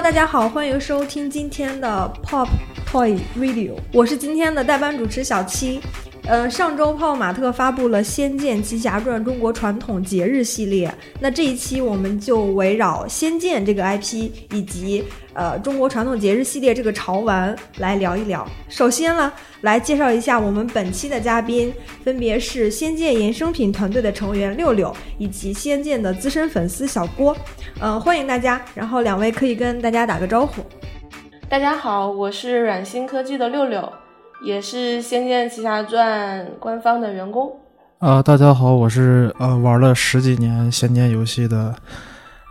大家好，欢迎收听今天的 Pop Toy Radio，我是今天的代班主持小七。呃，上周泡泡玛特发布了《仙剑奇侠传》中国传统节日系列，那这一期我们就围绕仙剑这个 IP 以及呃中国传统节日系列这个潮玩来聊一聊。首先呢，来介绍一下我们本期的嘉宾，分别是仙剑衍生品团队的成员六六以及仙剑的资深粉丝小郭。呃，欢迎大家，然后两位可以跟大家打个招呼。大家好，我是软星科技的六六。也是《仙剑奇侠传》官方的员工。啊，大家好，我是呃玩了十几年仙剑游戏的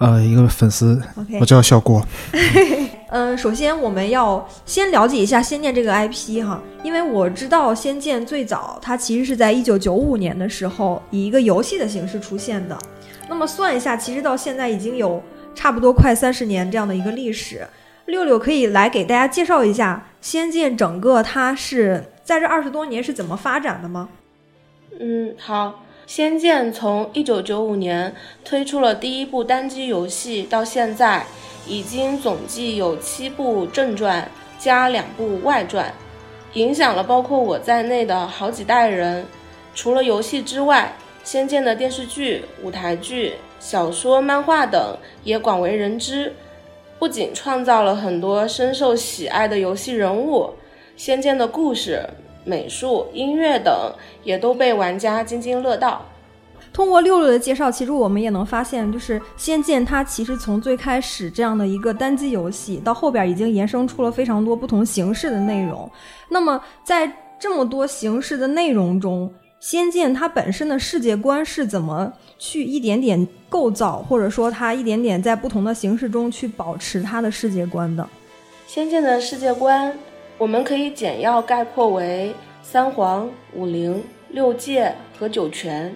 呃一个粉丝，我叫小郭。嗯，首先我们要先了解一下仙剑这个 IP 哈，因为我知道仙剑最早它其实是在一九九五年的时候以一个游戏的形式出现的。那么算一下，其实到现在已经有差不多快三十年这样的一个历史。六六可以来给大家介绍一下《仙剑》整个它是在这二十多年是怎么发展的吗？嗯，好，《仙剑》从一九九五年推出了第一部单机游戏到现在，已经总计有七部正传加两部外传，影响了包括我在内的好几代人。除了游戏之外，《仙剑》的电视剧、舞台剧、小说、漫画等也广为人知。不仅创造了很多深受喜爱的游戏人物，《仙剑》的故事、美术、音乐等也都被玩家津津乐道。通过六六的介绍，其实我们也能发现，就是《仙剑》它其实从最开始这样的一个单机游戏，到后边已经延伸出了非常多不同形式的内容。那么在这么多形式的内容中，《仙剑》它本身的世界观是怎么？去一点点构造，或者说它一点点在不同的形式中去保持它的世界观的。仙剑的世界观，我们可以简要概括为三皇五灵六界和九泉。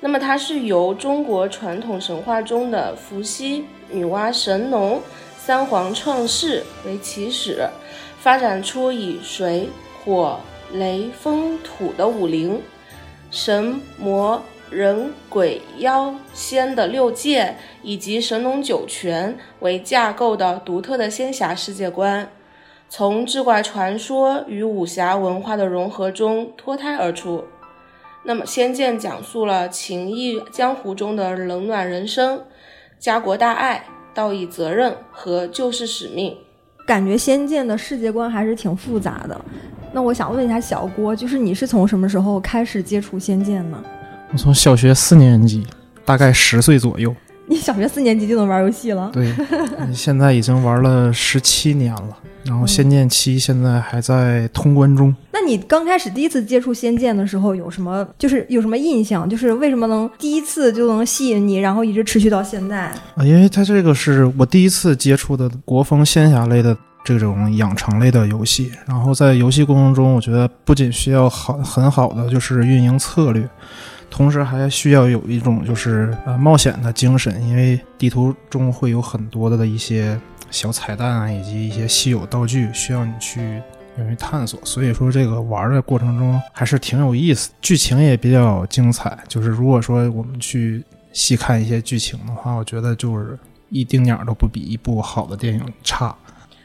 那么它是由中国传统神话中的伏羲、女娲、神农三皇创世为起始，发展出以水、火、雷、风、土的五灵，神魔。人鬼妖仙的六界以及神农九泉为架构的独特的仙侠世界观，从志怪传说与武侠文化的融合中脱胎而出。那么，《仙剑》讲述了情义江湖中的冷暖人生、家国大爱、道义责任和救世使命。感觉《仙剑》的世界观还是挺复杂的。那我想问一下小郭，就是你是从什么时候开始接触《仙剑》呢？我从小学四年级，大概十岁左右。你小学四年级就能玩游戏了？对，现在已经玩了十七年了。然后《仙剑七》现在还在通关中。那你刚开始第一次接触《仙剑》的时候，有什么就是有什么印象？就是为什么能第一次就能吸引你，然后一直持续到现在？啊，因为它这个是我第一次接触的国风仙侠类的这种养成类的游戏。然后在游戏过程中，我觉得不仅需要好很好的就是运营策略。同时还需要有一种就是呃冒险的精神，因为地图中会有很多的一些小彩蛋啊，以及一些稀有道具需要你去勇于探索。所以说这个玩的过程中还是挺有意思，剧情也比较精彩。就是如果说我们去细看一些剧情的话，我觉得就是一丁点儿都不比一部好的电影差。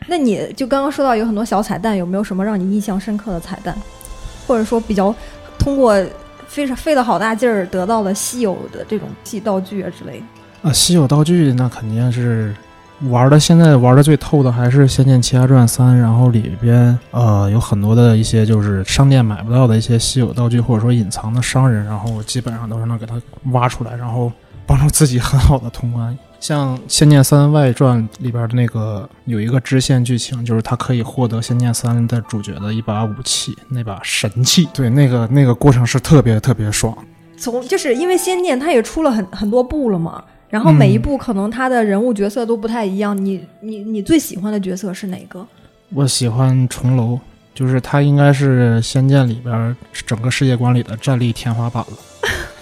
那你就刚刚说到有很多小彩蛋，有没有什么让你印象深刻的彩蛋，或者说比较通过？非常费了好大劲儿得到了稀有的这种细道具啊之类啊，稀有道具那肯定是玩的，现在玩的最透的还是《仙剑奇侠传三》，然后里边呃有很多的一些就是商店买不到的一些稀有道具，或者说隐藏的商人，然后基本上都是能给他挖出来，然后帮助自己很好的通关。像《仙剑三外传》里边的那个有一个支线剧情，就是他可以获得《仙剑三》的主角的一把武器，那把神器。对，那个那个过程是特别特别爽。从就是因为《仙剑》它也出了很很多部了嘛，然后每一部可能他的人物角色都不太一样。你你你最喜欢的角色是哪个？我喜欢重楼，就是他应该是《仙剑》里边整个世界观里的战力天花板了。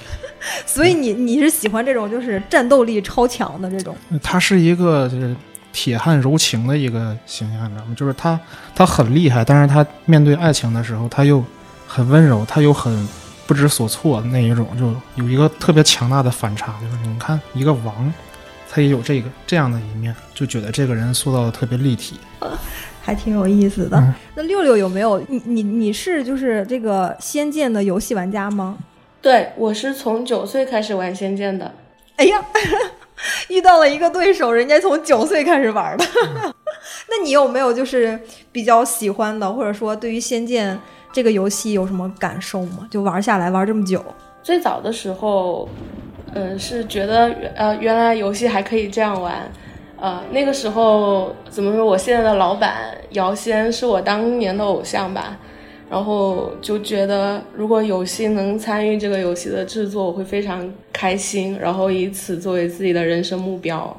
所以你你是喜欢这种就是战斗力超强的这种？他是一个就是铁汉柔情的一个形象，你知道吗？就是他他很厉害，但是他面对爱情的时候，他又很温柔，他又很不知所措那一种，就有一个特别强大的反差。就是你看一个王，他也有这个这样的一面，就觉得这个人塑造的特别立体，还挺有意思的。嗯那六六有没有你你你是就是这个《仙剑》的游戏玩家吗？对我是从九岁开始玩《仙剑》的。哎呀，遇到了一个对手，人家从九岁开始玩的。那你有没有就是比较喜欢的，或者说对于《仙剑》这个游戏有什么感受吗？就玩下来玩这么久，最早的时候，嗯、是觉得呃原来游戏还可以这样玩。呃，那个时候怎么说？我现在的老板姚仙是我当年的偶像吧，然后就觉得如果有幸能参与这个游戏的制作，我会非常开心，然后以此作为自己的人生目标。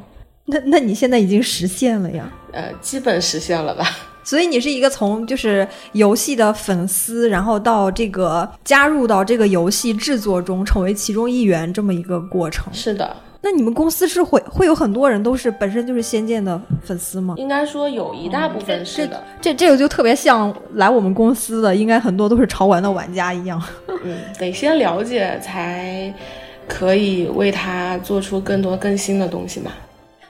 那那你现在已经实现了呀。呃，基本实现了吧？所以你是一个从就是游戏的粉丝，然后到这个加入到这个游戏制作中，成为其中一员这么一个过程。是的，那你们公司是会会有很多人都是本身就是《仙剑》的粉丝吗？应该说有一大部分是的。这这个就特别像来我们公司的，应该很多都是潮玩的玩家一样。嗯，得先了解才可以为他做出更多更新的东西嘛。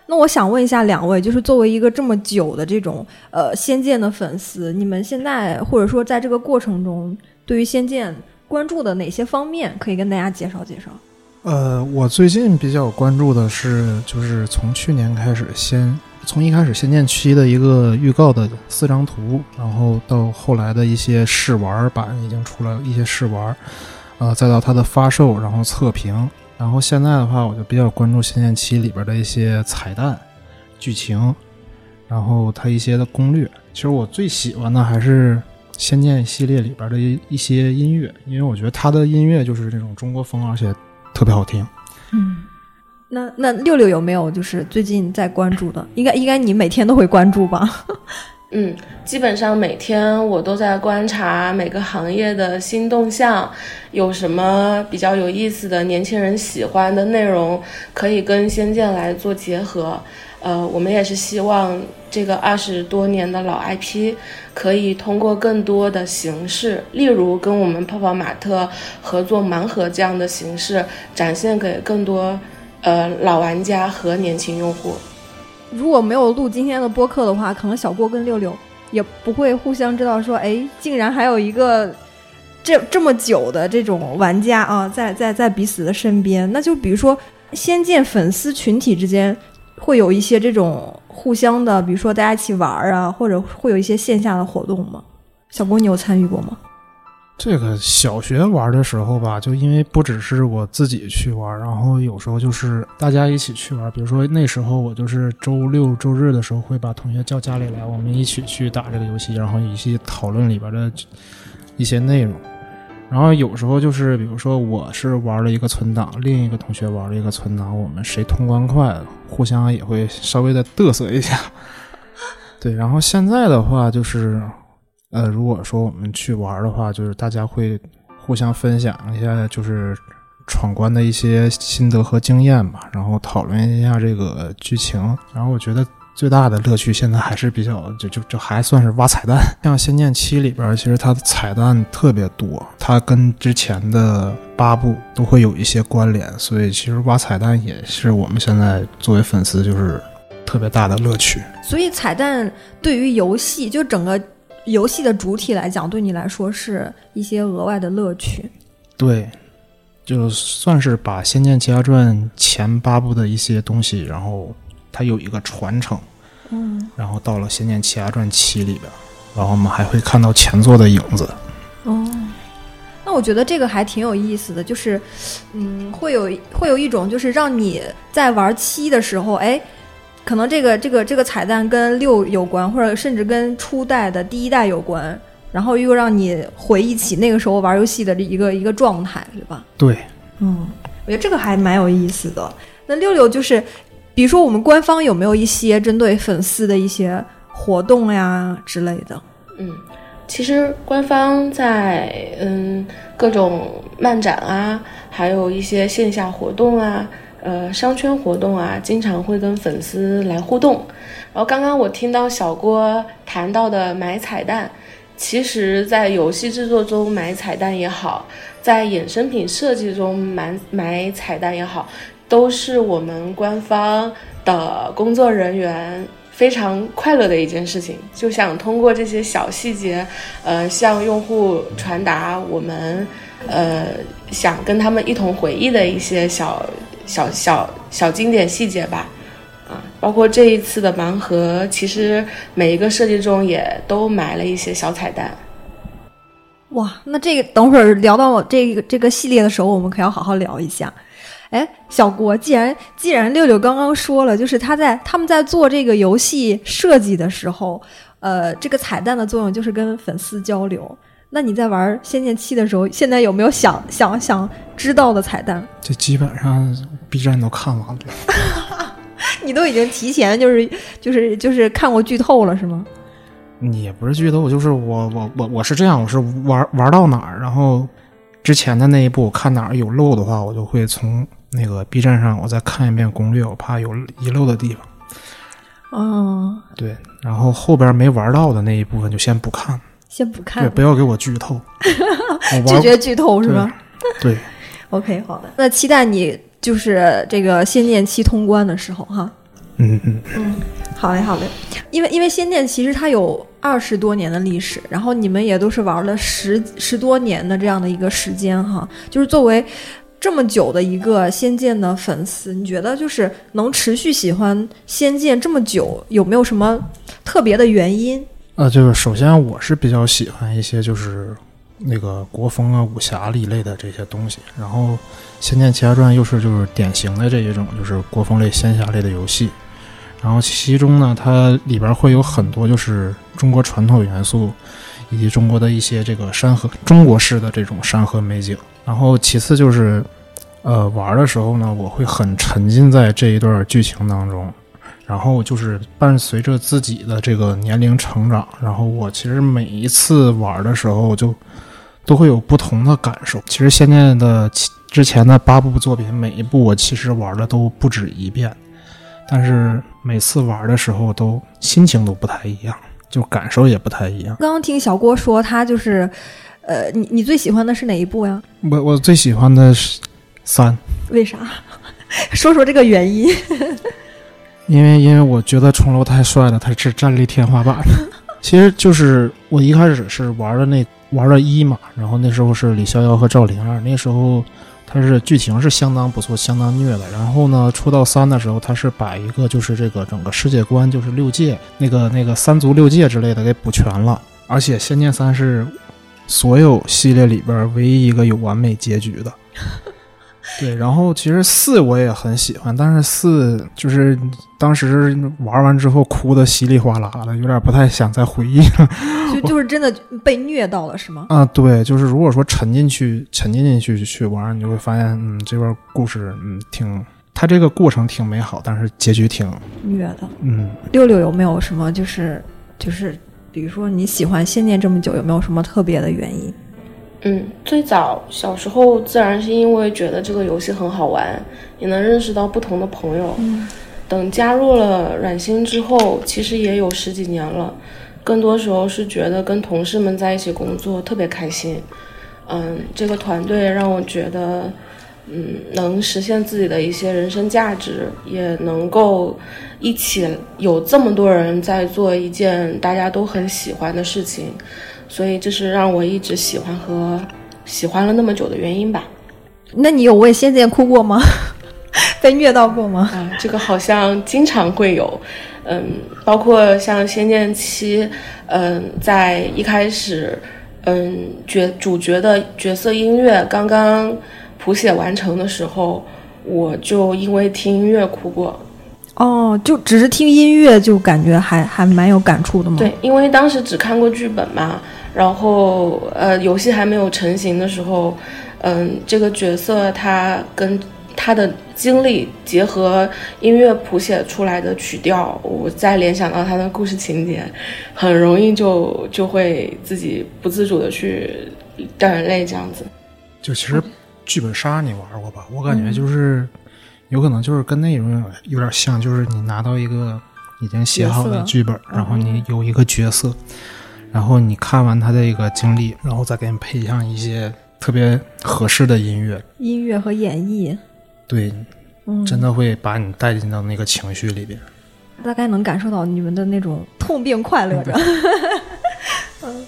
那我想问一下两位，就是作为一个这么久的这种呃《仙剑》的粉丝，你们现在或者说在这个过程中，对于《仙剑》关注的哪些方面，可以跟大家介绍介绍？呃，我最近比较关注的是，就是从去年开始先，从一开始《仙剑七》的一个预告的四张图，然后到后来的一些试玩版已经出了一些试玩，呃，再到它的发售，然后测评，然后现在的话，我就比较关注《仙剑七》里边的一些彩蛋、剧情，然后它一些的攻略。其实我最喜欢的还是《仙剑》系列里边的一一些音乐，因为我觉得它的音乐就是这种中国风，而且特别好听。嗯，那那六六有没有就是最近在关注的？应该应该你每天都会关注吧？嗯，基本上每天我都在观察每个行业的新动向，有什么比较有意思的年轻人喜欢的内容，可以跟《仙剑》来做结合。呃，我们也是希望这个二十多年的老 IP 可以通过更多的形式，例如跟我们泡泡玛特合作盲盒这样的形式，展现给更多呃老玩家和年轻用户。如果没有录今天的播客的话，可能小郭跟六六也不会互相知道说，哎，竟然还有一个这这么久的这种玩家啊，在在在彼此的身边。那就比如说，仙剑粉丝群体之间会有一些这种互相的，比如说大家一起玩啊，或者会有一些线下的活动吗？小郭，你有参与过吗？这个小学玩的时候吧，就因为不只是我自己去玩，然后有时候就是大家一起去玩。比如说那时候我就是周六周日的时候会把同学叫家里来，我们一起去打这个游戏，然后一起讨论里边的一些内容。然后有时候就是比如说我是玩了一个存档，另一个同学玩了一个存档，我们谁通关快，互相也会稍微的嘚瑟一下。对，然后现在的话就是。呃，如果说我们去玩的话，就是大家会互相分享一下，就是闯关的一些心得和经验吧，然后讨论一下这个剧情。然后我觉得最大的乐趣现在还是比较，就就就还算是挖彩蛋。像《仙剑七》里边，其实它的彩蛋特别多，它跟之前的八部都会有一些关联，所以其实挖彩蛋也是我们现在作为粉丝就是特别大的乐趣。所以彩蛋对于游戏就整个。游戏的主体来讲，对你来说是一些额外的乐趣。对，就算是把《仙剑奇侠传》前八部的一些东西，然后它有一个传承，嗯，然后到了《仙剑奇侠传七》里边，然后我们还会看到前作的影子。哦，那我觉得这个还挺有意思的，就是，嗯，会有会有一种就是让你在玩七的时候，哎。可能这个这个这个彩蛋跟六有关，或者甚至跟初代的第一代有关，然后又让你回忆起那个时候玩游戏的一个一个状态，对吧？对，嗯，我觉得这个还蛮有意思的。那六六就是，比如说我们官方有没有一些针对粉丝的一些活动呀之类的？嗯，其实官方在嗯各种漫展啊，还有一些线下活动啊。呃，商圈活动啊，经常会跟粉丝来互动。然后刚刚我听到小郭谈到的买彩蛋，其实，在游戏制作中买彩蛋也好，在衍生品设计中买买彩蛋也好，都是我们官方的工作人员非常快乐的一件事情，就想通过这些小细节，呃，向用户传达我们呃想跟他们一同回忆的一些小小小小经典细节吧。啊，包括这一次的盲盒，其实每一个设计中也都埋了一些小彩蛋。哇，那这个等会儿聊到这个这个系列的时候，我们可要好好聊一下。哎，小郭，既然既然六六刚刚说了，就是他在他们在做这个游戏设计的时候，呃，这个彩蛋的作用就是跟粉丝交流。那你在玩《仙剑七》的时候，现在有没有想想想知道的彩蛋？这基本上 B 站都看完了。你都已经提前就是就是就是看过剧透了是吗？你也不是剧透，就是我我我我是这样，我是玩玩到哪儿，然后之前的那一步看哪儿有漏的话，我就会从那个 B 站上我再看一遍攻略，我怕有遗漏的地方。哦，对，然后后边没玩到的那一部分就先不看，先不看对，不要给我剧透。我拒绝剧透是吧对？OK，好的，那期待你就是这个《仙剑七》通关的时候哈。嗯嗯嗯，好嘞，好嘞，因为因为《仙剑》其实它有二十多年的历史，然后你们也都是玩了十十多年的这样的一个时间哈，就是作为这么久的一个《仙剑》的粉丝，你觉得就是能持续喜欢《仙剑》这么久，有没有什么特别的原因？呃，就是首先我是比较喜欢一些就是那个国风啊、武侠一类的这些东西，然后《仙剑奇侠传》又是就是典型的这一种就是国风类、仙侠类的游戏，然后其中呢，它里边会有很多就是中国传统元素，以及中国的一些这个山河中国式的这种山河美景，然后其次就是。呃，玩的时候呢，我会很沉浸在这一段剧情当中，然后就是伴随着自己的这个年龄成长，然后我其实每一次玩的时候就都会有不同的感受。其实现在的之前的八部作品，每一部我其实玩的都不止一遍，但是每次玩的时候都心情都不太一样，就感受也不太一样。刚刚听小郭说他就是，呃，你你最喜欢的是哪一部呀？我我最喜欢的是三，为啥？说说这个原因。因为因为我觉得重楼太帅了，他是战力天花板。其实就是我一开始是玩的那玩的一嘛，然后那时候是李逍遥和赵灵儿，那时候它是剧情是相当不错、相当虐的。然后呢，出到三的时候，它是把一个就是这个整个世界观，就是六界那个那个三族六界之类的给补全了。而且《仙剑三》是所有系列里边唯一一个有完美结局的。对，然后其实四我也很喜欢，但是四就是当时玩完之后哭的稀里哗啦的，有点不太想再回忆了就就是真的被虐到了是吗？啊。对，就是如果说沉进去、沉浸进去去玩，你就会发现，嗯，这段故事，嗯，挺，它这个过程挺美好，但是结局挺，虐的。嗯，六六有没有什么就是就是，比如说你喜欢《仙剑》这么久，有没有什么特别的原因？嗯，最早小时候自然是因为觉得这个游戏很好玩，也能认识到不同的朋友。嗯等加入了软星之后，其实也有十几年了，更多时候是觉得跟同事们在一起工作特别开心。嗯，这个团队让我觉得，嗯，能实现自己的一些人生价值，也能够一起有这么多人在做一件大家都很喜欢的事情，所以这是让我一直喜欢和喜欢了那么久的原因吧。那你有为《仙剑》哭过吗？被虐到过吗？啊，这个好像经常会有，嗯，包括像《仙剑七》，嗯，在一开始，嗯，角主角的角色音乐刚刚谱写完成的时候，我就因为听音乐哭过。哦，就只是听音乐就感觉还还蛮有感触的吗？对，因为当时只看过剧本嘛，然后呃，游戏还没有成型的时候，嗯，这个角色他跟他的经历结合音乐谱写出来的曲调，我再联想到他的故事情节，很容易就就会自己不自主的去掉眼泪这样子。就其实剧本杀你玩过吧？我感觉就是、有可能就是跟那种有点像，就是你拿到一个已经写好的剧本，然后你有一个角色，然后你看完他的一个经历，然后再给你配上一些特别合适的音乐，音乐和演绎，对，嗯，真的会把你带进到那个情绪里边。大概能感受到你们的那种痛并快乐着。嗯，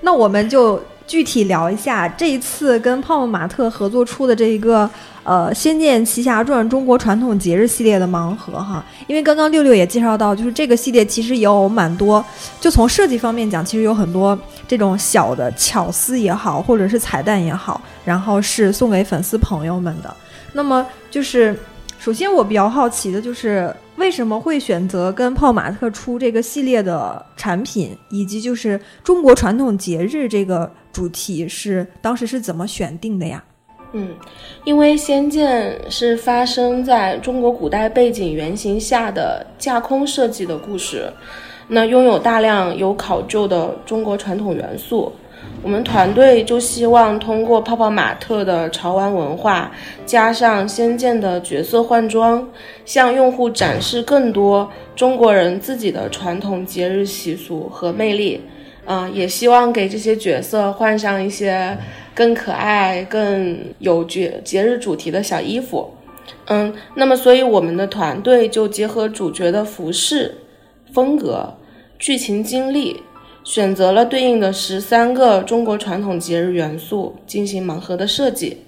那我们就具体聊一下这一次跟泡泡玛特合作出的这一个呃《仙剑奇侠传》中国传统节日系列的盲盒哈。因为刚刚六六也介绍到，就是这个系列其实有蛮多，就从设计方面讲，其实有很多这种小的巧思也好，或者是彩蛋也好，然后是送给粉丝朋友们的。那么就是。首先，我比较好奇的就是为什么会选择跟泡玛特出这个系列的产品，以及就是中国传统节日这个主题是当时是怎么选定的呀？嗯，因为《仙剑》是发生在中国古代背景原型下的架空设计的故事，那拥有大量有考究的中国传统元素。我们团队就希望通过泡泡玛特的潮玩文化，加上仙剑的角色换装，向用户展示更多中国人自己的传统节日习俗和魅力。啊，也希望给这些角色换上一些更可爱、更有节节日主题的小衣服。嗯，那么所以我们的团队就结合主角的服饰风格、剧情经历。选择了对应的十三个中国传统节日元素进行盲盒的设计，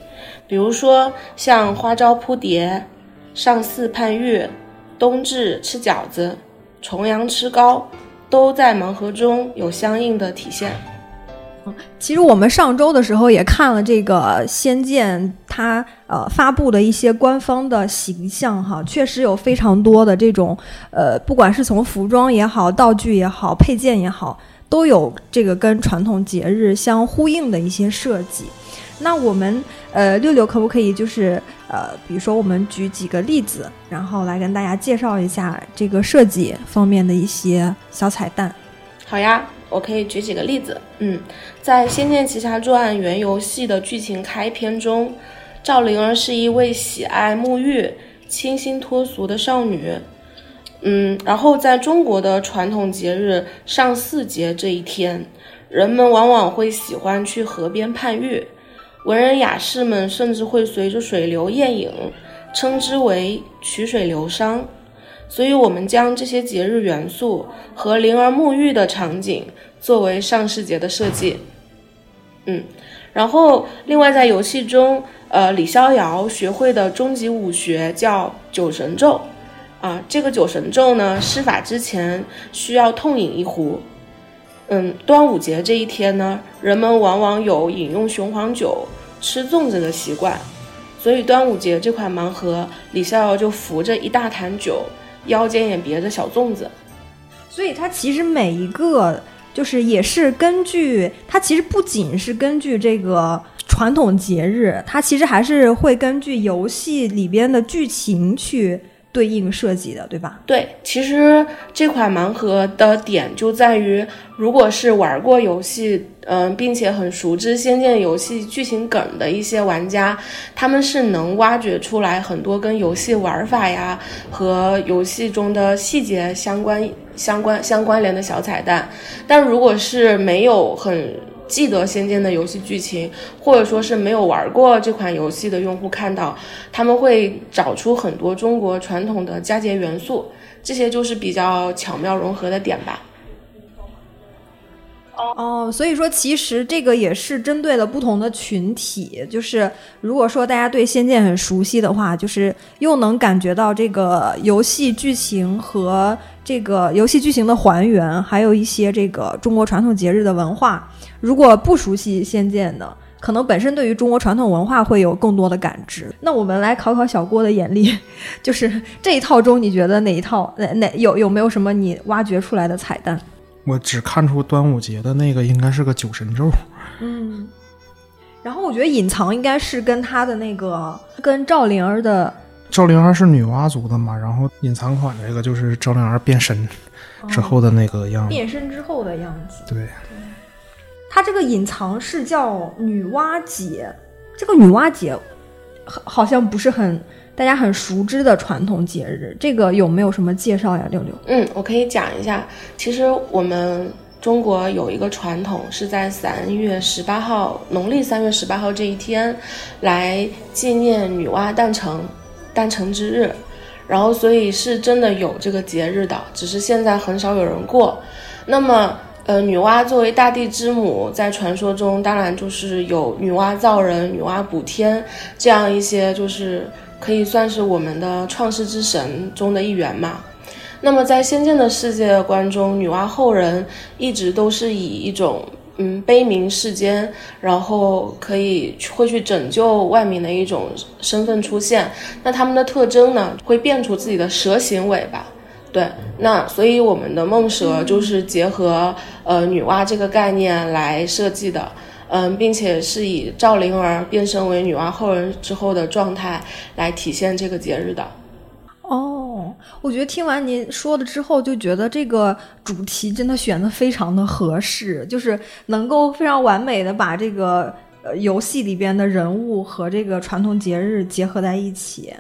比如说像花招扑蝶、上巳盼月、冬至吃饺子、重阳吃糕，都在盲盒中有相应的体现。其实我们上周的时候也看了这个《仙剑》，它呃发布的一些官方的形象哈，确实有非常多的这种呃，不管是从服装也好、道具也好、配件也好。都有这个跟传统节日相呼应的一些设计，那我们呃六六可不可以就是呃比如说我们举几个例子，然后来跟大家介绍一下这个设计方面的一些小彩蛋？好呀，我可以举几个例子。嗯，在《仙剑奇侠传》原游戏的剧情开篇中，赵灵儿是一位喜爱沐浴、清新脱俗的少女。嗯，然后在中国的传统节日上巳节这一天，人们往往会喜欢去河边盼月，文人雅士们甚至会随着水流宴饮，称之为曲水流觞。所以，我们将这些节日元素和灵儿沐浴的场景作为上巳节的设计。嗯，然后另外在游戏中，呃，李逍遥学会的终极武学叫九神咒。啊，这个酒神咒呢，施法之前需要痛饮一壶。嗯，端午节这一天呢，人们往往有饮用雄黄酒、吃粽子的习惯，所以端午节这款盲盒，李逍遥就扶着一大坛酒，腰间也别着小粽子。所以它其实每一个就是也是根据它，其实不仅是根据这个传统节日，它其实还是会根据游戏里边的剧情去。对应设计的，对吧？对，其实这款盲盒的点就在于，如果是玩过游戏，嗯，并且很熟知《仙剑》游戏剧情梗的一些玩家，他们是能挖掘出来很多跟游戏玩法呀和游戏中的细节相关、相关、相关联的小彩蛋。但如果是没有很记得《仙剑》的游戏剧情，或者说是没有玩过这款游戏的用户看到，他们会找出很多中国传统的佳节元素，这些就是比较巧妙融合的点吧。哦，所以说其实这个也是针对了不同的群体，就是如果说大家对《仙剑》很熟悉的话，就是又能感觉到这个游戏剧情和这个游戏剧情的还原，还有一些这个中国传统节日的文化。如果不熟悉《仙剑》的，可能本身对于中国传统文化会有更多的感知。那我们来考考小郭的眼力，就是这一套中，你觉得哪一套哪哪有有没有什么你挖掘出来的彩蛋？我只看出端午节的那个应该是个酒神咒。嗯，然后我觉得隐藏应该是跟他的那个跟赵灵儿的赵灵儿是女娲族的嘛，然后隐藏款这个就是赵灵儿变身之后的那个样子，变身之后的样子。对。它这个隐藏是叫女娲节，这个女娲节好好像不是很大家很熟知的传统节日，这个有没有什么介绍呀？六六，嗯，我可以讲一下。其实我们中国有一个传统，是在三月十八号，农历三月十八号这一天，来纪念女娲诞辰。诞辰之日，然后所以是真的有这个节日的，只是现在很少有人过。那么，呃，女娲作为大地之母，在传说中当然就是有女娲造人、女娲补天这样一些，就是可以算是我们的创世之神中的一员嘛。那么在仙剑的世界观中，女娲后人一直都是以一种。嗯，悲悯世间，然后可以会去拯救万民的一种身份出现。那他们的特征呢，会变出自己的蛇形尾巴。对，那所以我们的梦蛇就是结合呃女娲这个概念来设计的。嗯，并且是以赵灵儿变身为女娲后人之后的状态来体现这个节日的。哦，我觉得听完您说的之后，就觉得这个主题真的选的非常的合适，就是能够非常完美的把这个呃游戏里边的人物和这个传统节日结合在一起。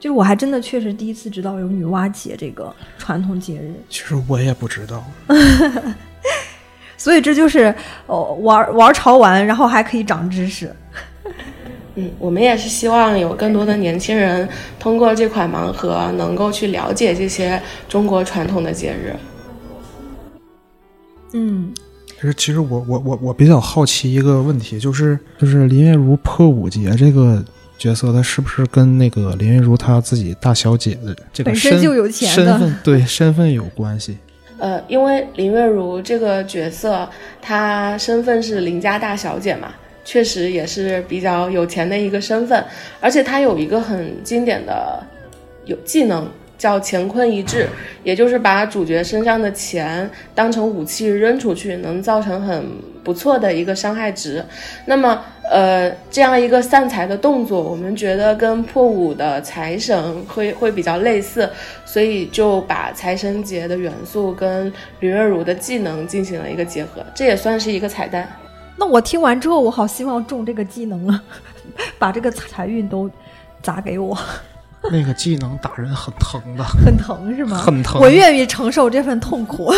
就是我还真的确实第一次知道有女娲节这个传统节日，其实我也不知道。所以这就是哦玩玩潮玩，然后还可以长知识。嗯，我们也是希望有更多的年轻人通过这款盲盒，能够去了解这些中国传统的节日。嗯，其实，其实我我我我比较好奇一个问题，就是就是林月如破五节这个角色，她是不是跟那个林月如她自己大小姐的这个身身份对身份有关系？呃，因为林月如这个角色，她身份是林家大小姐嘛。确实也是比较有钱的一个身份，而且她有一个很经典的有技能叫乾坤一掷，也就是把主角身上的钱当成武器扔出去，能造成很不错的一个伤害值。那么，呃，这样一个散财的动作，我们觉得跟破五的财神会会比较类似，所以就把财神节的元素跟林月如的技能进行了一个结合，这也算是一个彩蛋。那我听完之后，我好希望中这个技能啊，把这个财运都砸给我。那个技能打人很疼的，很疼是吗？很疼。我愿意承受这份痛苦。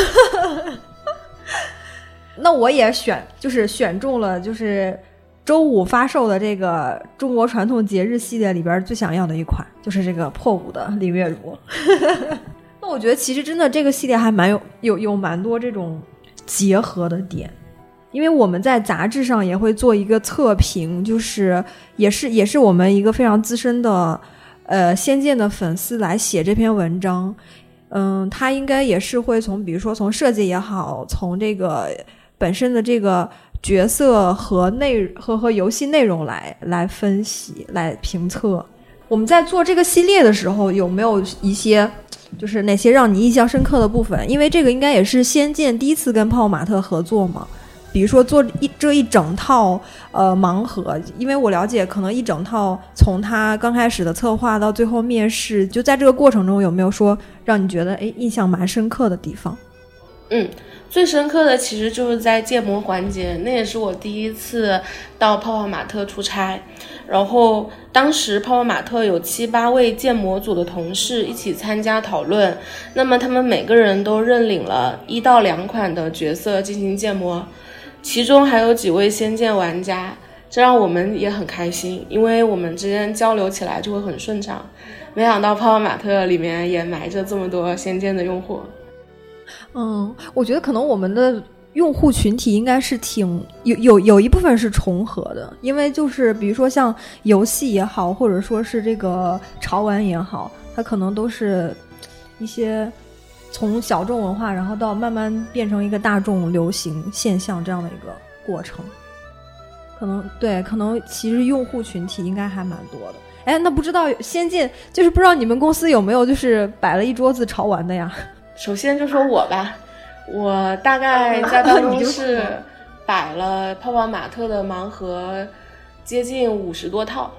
那我也选，就是选中了，就是周五发售的这个中国传统节日系列里边最想要的一款，就是这个破五的林月如。那我觉得其实真的这个系列还蛮有有有蛮多这种结合的点。因为我们在杂志上也会做一个测评，就是也是也是我们一个非常资深的，呃，仙剑的粉丝来写这篇文章，嗯，他应该也是会从比如说从设计也好，从这个本身的这个角色和内和和游戏内容来来分析来评测。我们在做这个系列的时候，有没有一些就是哪些让你印象深刻的部分？因为这个应该也是仙剑第一次跟泡泡玛特合作嘛。比如说做一这一整套呃盲盒，因为我了解，可能一整套从他刚开始的策划到最后面试，就在这个过程中有没有说让你觉得哎印象蛮深刻的地方？嗯，最深刻的其实就是在建模环节，那也是我第一次到泡泡玛特出差，然后当时泡泡玛特有七八位建模组的同事一起参加讨论，那么他们每个人都认领了一到两款的角色进行建模。其中还有几位仙剑玩家，这让我们也很开心，因为我们之间交流起来就会很顺畅。没想到泡泡玛特里面也埋着这么多仙剑的用户。嗯，我觉得可能我们的用户群体应该是挺有有有一部分是重合的，因为就是比如说像游戏也好，或者说是这个潮玩也好，它可能都是一些。从小众文化，然后到慢慢变成一个大众流行现象这样的一个过程，可能对，可能其实用户群体应该还蛮多的。哎，那不知道仙剑，就是不知道你们公司有没有就是摆了一桌子潮玩的呀？首先就说我吧，我大概在办公室摆了泡泡玛特的盲盒，接近五十多套。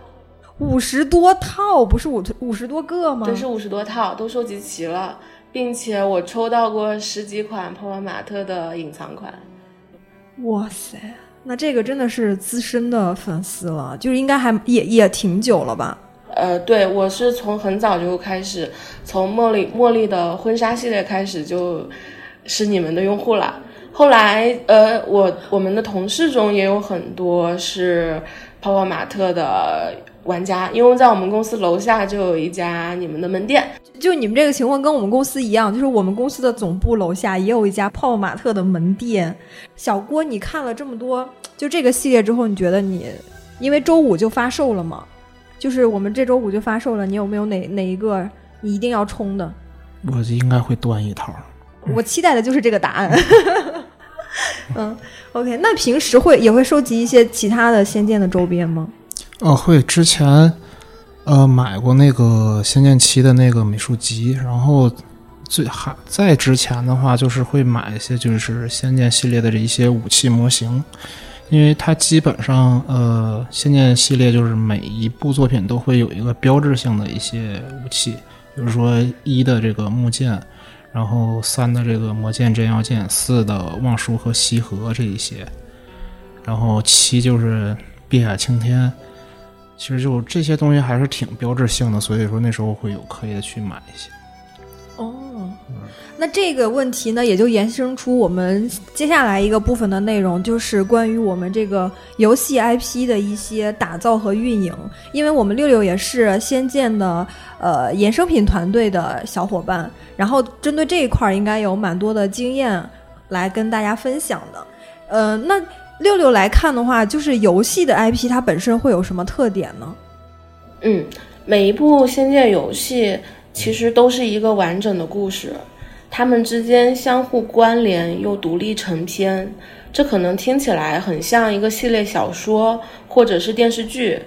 五十多套不是五五十多个吗？对，是五十多套，都收集齐了。并且我抽到过十几款泡泡玛特的隐藏款，哇塞，那这个真的是资深的粉丝了，就是应该还也也挺久了吧？呃，对，我是从很早就开始，从茉莉茉莉的婚纱系列开始就是你们的用户了。后来，呃，我我们的同事中也有很多是泡泡玛特的玩家，因为在我们公司楼下就有一家你们的门店。就你们这个情况跟我们公司一样，就是我们公司的总部楼下也有一家泡泡玛特的门店。小郭，你看了这么多就这个系列之后，你觉得你因为周五就发售了嘛？就是我们这周五就发售了，你有没有哪哪一个你一定要冲的？我应该会端一套。我期待的就是这个答案。嗯，OK，那平时会也会收集一些其他的《仙剑》的周边吗？哦，会。之前呃买过那个《仙剑七》的那个美术集，然后最还在之前的话，就是会买一些就是《仙剑》系列的这一些武器模型，因为它基本上呃《仙剑》系列就是每一部作品都会有一个标志性的一些武器，比如说一的这个木剑。然后三的这个魔剑、真妖剑，四的望舒和西河这一些，然后七就是碧海青天，其实就这些东西还是挺标志性的，所以说那时候会有刻意的去买一些。那这个问题呢，也就延伸出我们接下来一个部分的内容，就是关于我们这个游戏 IP 的一些打造和运营。因为我们六六也是《仙剑》的呃衍生品团队的小伙伴，然后针对这一块儿，应该有蛮多的经验来跟大家分享的。呃，那六六来看的话，就是游戏的 IP 它本身会有什么特点呢？嗯，每一部《仙剑》游戏。其实都是一个完整的故事，它们之间相互关联又独立成篇。这可能听起来很像一个系列小说或者是电视剧，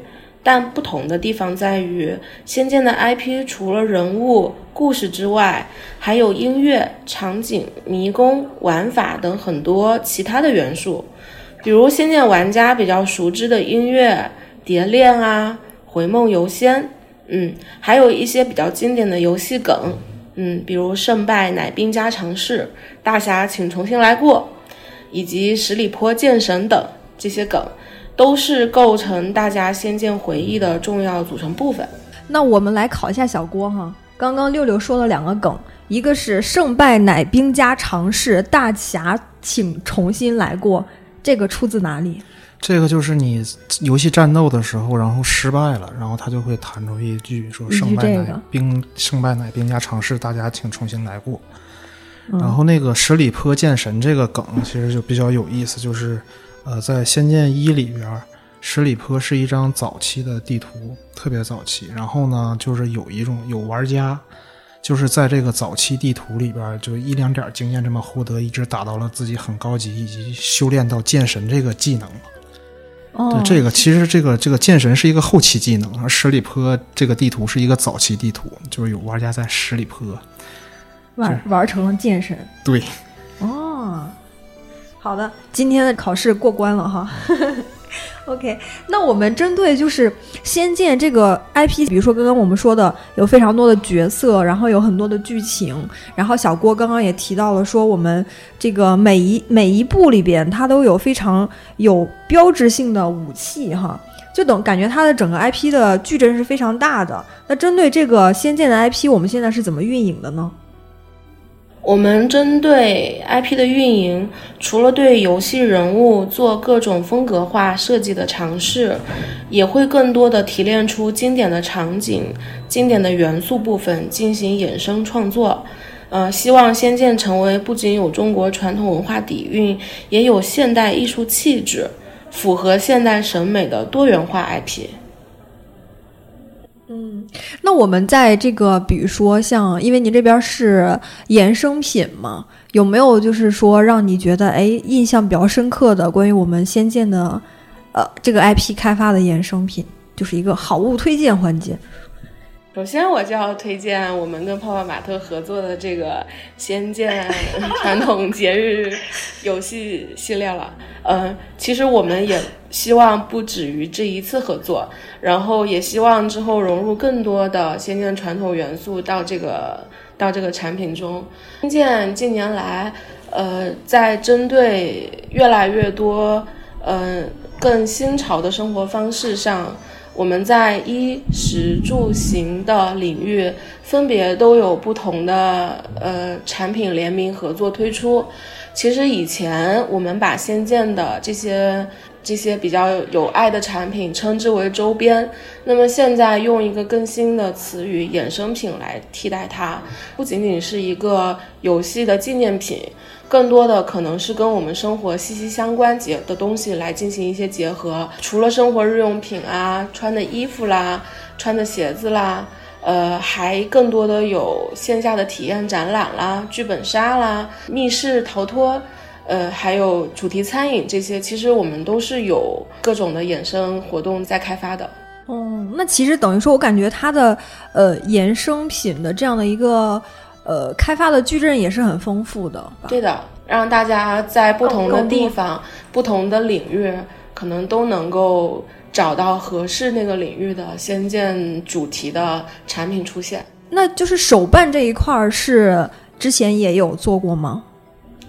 但不同的地方在于，《仙剑》的 IP 除了人物、故事之外，还有音乐、场景、迷宫、玩法等很多其他的元素。比如《仙剑》玩家比较熟知的音乐，《蝶恋》啊，《回梦游仙》。嗯，还有一些比较经典的游戏梗，嗯，比如胜败乃兵家常事、大侠请重新来过，以及十里坡剑神等这些梗，都是构成大家仙剑回忆的重要组成部分。那我们来考一下小郭哈，刚刚六六说了两个梗，一个是胜败乃兵家常事，大侠请重新来过，这个出自哪里？这个就是你游戏战斗的时候，然后失败了，然后他就会弹出一句说“胜败乃兵，胜败乃兵家常事，大家请重新来过”。然后那个十里坡剑神这个梗其实就比较有意思，就是呃，在《仙剑一》里边，十里坡是一张早期的地图，特别早期。然后呢，就是有一种有玩家，就是在这个早期地图里边，就一两点经验这么获得，一直打到了自己很高级，以及修炼到剑神这个技能了。对，这个其实这个这个剑神是一个后期技能，而十里坡这个地图是一个早期地图，就是有玩家在十里坡玩玩成了剑神。对，哦，好的，今天的考试过关了哈。OK，那我们针对就是《仙剑》这个 IP，比如说刚刚我们说的有非常多的角色，然后有很多的剧情，然后小郭刚刚也提到了说，我们这个每一每一部里边它都有非常有标志性的武器哈，就等感觉它的整个 IP 的矩阵是非常大的。那针对这个《仙剑》的 IP，我们现在是怎么运营的呢？我们针对 IP 的运营，除了对游戏人物做各种风格化设计的尝试，也会更多的提炼出经典的场景、经典的元素部分进行衍生创作。呃，希望《仙剑》成为不仅有中国传统文化底蕴，也有现代艺术气质，符合现代审美的多元化 IP。嗯，那我们在这个，比如说像，因为您这边是衍生品嘛，有没有就是说让你觉得哎印象比较深刻的关于我们仙剑的，呃，这个 IP 开发的衍生品，就是一个好物推荐环节。首先，我就要推荐我们跟泡泡玛特合作的这个《仙剑 》传统节日游戏系列了。嗯，其实我们也希望不止于这一次合作，然后也希望之后融入更多的仙剑传统元素到这个到这个产品中。仙剑近年来，呃，在针对越来越多嗯更新潮的生活方式上。我们在衣食住行的领域，分别都有不同的呃产品联名合作推出。其实以前我们把仙剑的这些这些比较有爱的产品称之为周边。那么现在用一个更新的词语“衍生品”来替代它，不仅仅是一个游戏的纪念品，更多的可能是跟我们生活息息相关结的东西来进行一些结合。除了生活日用品啊，穿的衣服啦，穿的鞋子啦，呃，还更多的有线下的体验展览啦，剧本杀啦，密室逃脱。呃，还有主题餐饮这些，其实我们都是有各种的衍生活动在开发的。哦，那其实等于说，我感觉它的呃衍生品的这样的一个呃开发的矩阵也是很丰富的。对的，让大家在不同的地方、不同的领域，可能都能够找到合适那个领域的仙剑主题的产品出现。那就是手办这一块儿是之前也有做过吗？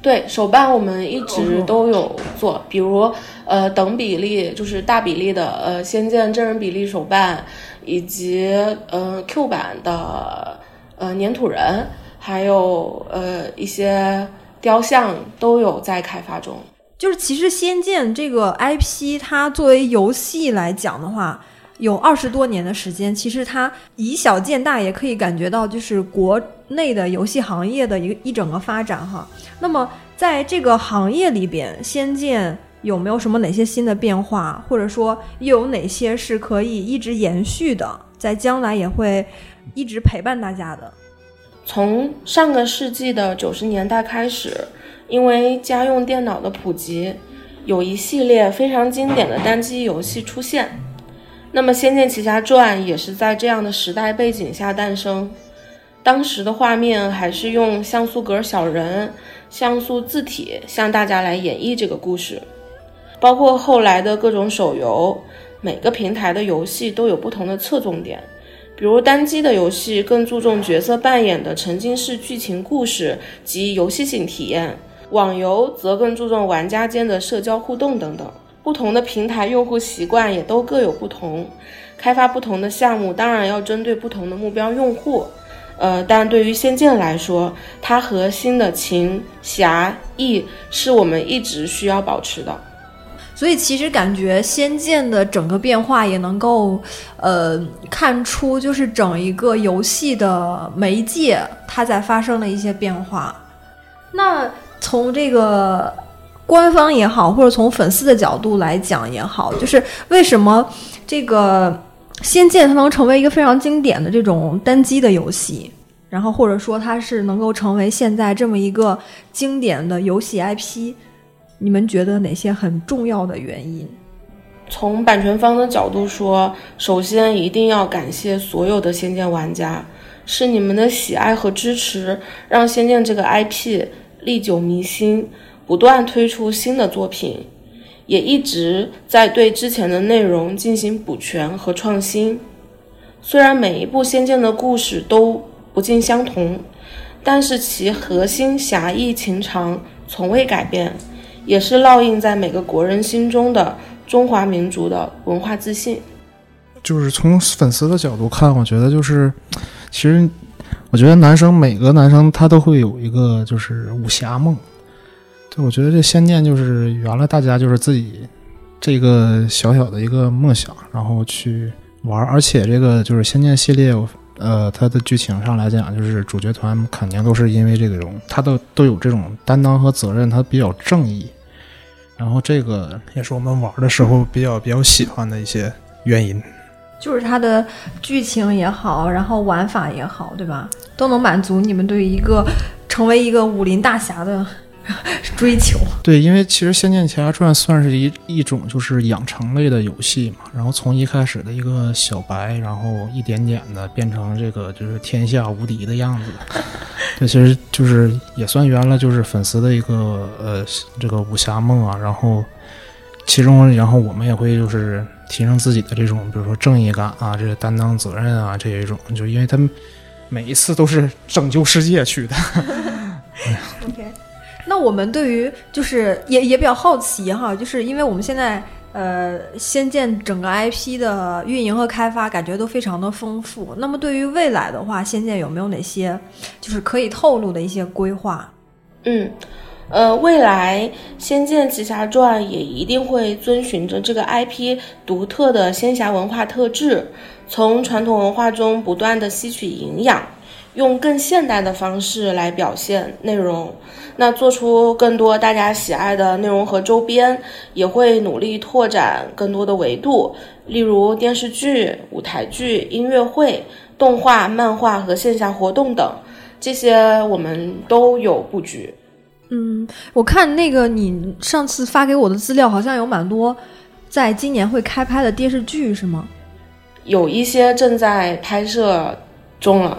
对手办，我们一直都有做，比如呃等比例就是大比例的呃仙剑真人比例手办，以及呃 Q 版的呃粘土人，还有呃一些雕像都有在开发中。就是其实仙剑这个 IP，它作为游戏来讲的话。有二十多年的时间，其实它以小见大，也可以感觉到就是国内的游戏行业的一个一整个发展哈。那么在这个行业里边，仙剑有没有什么哪些新的变化，或者说又有哪些是可以一直延续的，在将来也会一直陪伴大家的？从上个世纪的九十年代开始，因为家用电脑的普及，有一系列非常经典的单机游戏出现。那么，《仙剑奇侠传》也是在这样的时代背景下诞生。当时的画面还是用像素格小人、像素字体向大家来演绎这个故事。包括后来的各种手游，每个平台的游戏都有不同的侧重点。比如单机的游戏更注重角色扮演的沉浸式剧情故事及游戏性体验，网游则更注重玩家间的社交互动等等。不同的平台用户习惯也都各有不同，开发不同的项目，当然要针对不同的目标用户。呃，但对于仙剑来说，它核心的情侠义是我们一直需要保持的。所以其实感觉仙剑的整个变化也能够，呃，看出就是整一个游戏的媒介它在发生了一些变化。那从这个。官方也好，或者从粉丝的角度来讲也好，就是为什么这个《仙剑》它能成为一个非常经典的这种单机的游戏，然后或者说它是能够成为现在这么一个经典的游戏 IP，你们觉得哪些很重要的原因？从版权方的角度说，首先一定要感谢所有的《仙剑》玩家，是你们的喜爱和支持，让《仙剑》这个 IP 历久弥新。不断推出新的作品，也一直在对之前的内容进行补全和创新。虽然每一部《仙剑》的故事都不尽相同，但是其核心侠义情长从未改变，也是烙印在每个国人心中的中华民族的文化自信。就是从粉丝的角度看，我觉得就是，其实我觉得男生每个男生他都会有一个就是武侠梦。对我觉得这《仙剑》就是原来大家就是自己这个小小的一个梦想，然后去玩。而且这个就是《仙剑》系列，呃，它的剧情上来讲，就是主角团肯定都是因为这种，他都都有这种担当和责任，他比较正义。然后这个也是我们玩的时候比较比较喜欢的一些原因。就是它的剧情也好，然后玩法也好，对吧？都能满足你们对于一个成为一个武林大侠的。追求对，因为其实《仙剑奇侠传》算是一一种就是养成类的游戏嘛，然后从一开始的一个小白，然后一点点的变成这个就是天下无敌的样子，这其实就是也算圆了就是粉丝的一个呃这个武侠梦啊。然后其中，然后我们也会就是提升自己的这种，比如说正义感啊，这个担当责任啊这一种，就因为他们每一次都是拯救世界去的。OK。那我们对于就是也也比较好奇哈，就是因为我们现在呃，仙剑整个 IP 的运营和开发感觉都非常的丰富。那么对于未来的话，仙剑有没有哪些就是可以透露的一些规划？嗯，呃，未来《仙剑奇侠传》也一定会遵循着这个 IP 独特的仙侠文化特质，从传统文化中不断的吸取营养，用更现代的方式来表现内容，那做出更多大家喜爱的内容和周边，也会努力拓展更多的维度，例如电视剧、舞台剧、音乐会、动画、漫画和线下活动等，这些我们都有布局。嗯，我看那个你上次发给我的资料，好像有蛮多在今年会开拍的电视剧，是吗？有一些正在拍摄中了。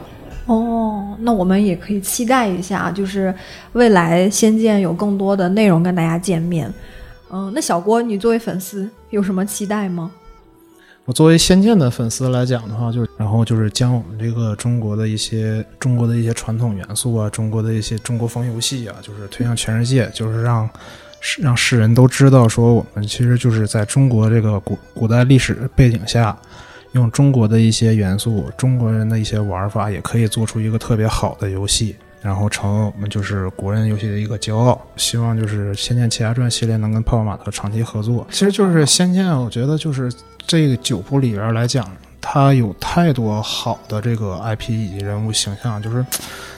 哦，那我们也可以期待一下，就是未来《仙剑》有更多的内容跟大家见面。嗯，那小郭，你作为粉丝有什么期待吗？我作为《仙剑》的粉丝来讲的话，就然后就是将我们这个中国的一些中国的一些传统元素啊，中国的一些中国风游戏啊，就是推向全世界，就是让让世人都知道，说我们其实就是在中国这个古古代历史背景下，用中国的一些元素、中国人的一些玩法，也可以做出一个特别好的游戏，然后成为我们就是国人游戏的一个骄傲。希望就是《仙剑奇侠传》系列能跟泡泡玛特长期合作。其实就是《仙剑》，我觉得就是。这个九部里边来讲，它有太多好的这个 IP 以及人物形象，就是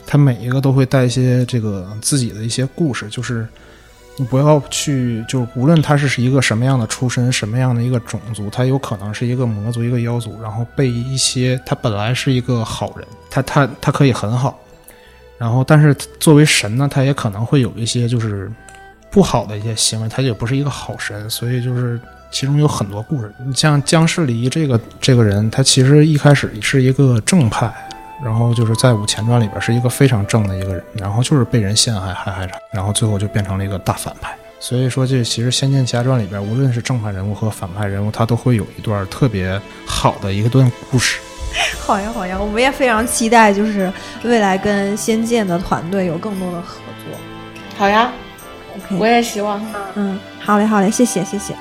它每一个都会带一些这个自己的一些故事。就是不要去，就无论他是一个什么样的出身，什么样的一个种族，他有可能是一个魔族、一个妖族，然后被一些他本来是一个好人，他他他可以很好，然后但是作为神呢，他也可能会有一些就是不好的一些行为，他也不是一个好神，所以就是。其中有很多故事，你像姜世离这个这个人，他其实一开始是一个正派，然后就是在《武前传》里边是一个非常正的一个人，然后就是被人陷害害害着，然后最后就变成了一个大反派。所以说，这其实《仙剑奇侠传》里边，无论是正派人物和反派人物，他都会有一段特别好的一个段故事。好呀好呀，我们也非常期待，就是未来跟《仙剑》的团队有更多的合作。好呀，OK，我也希望。嗯，好嘞好嘞，谢谢谢谢。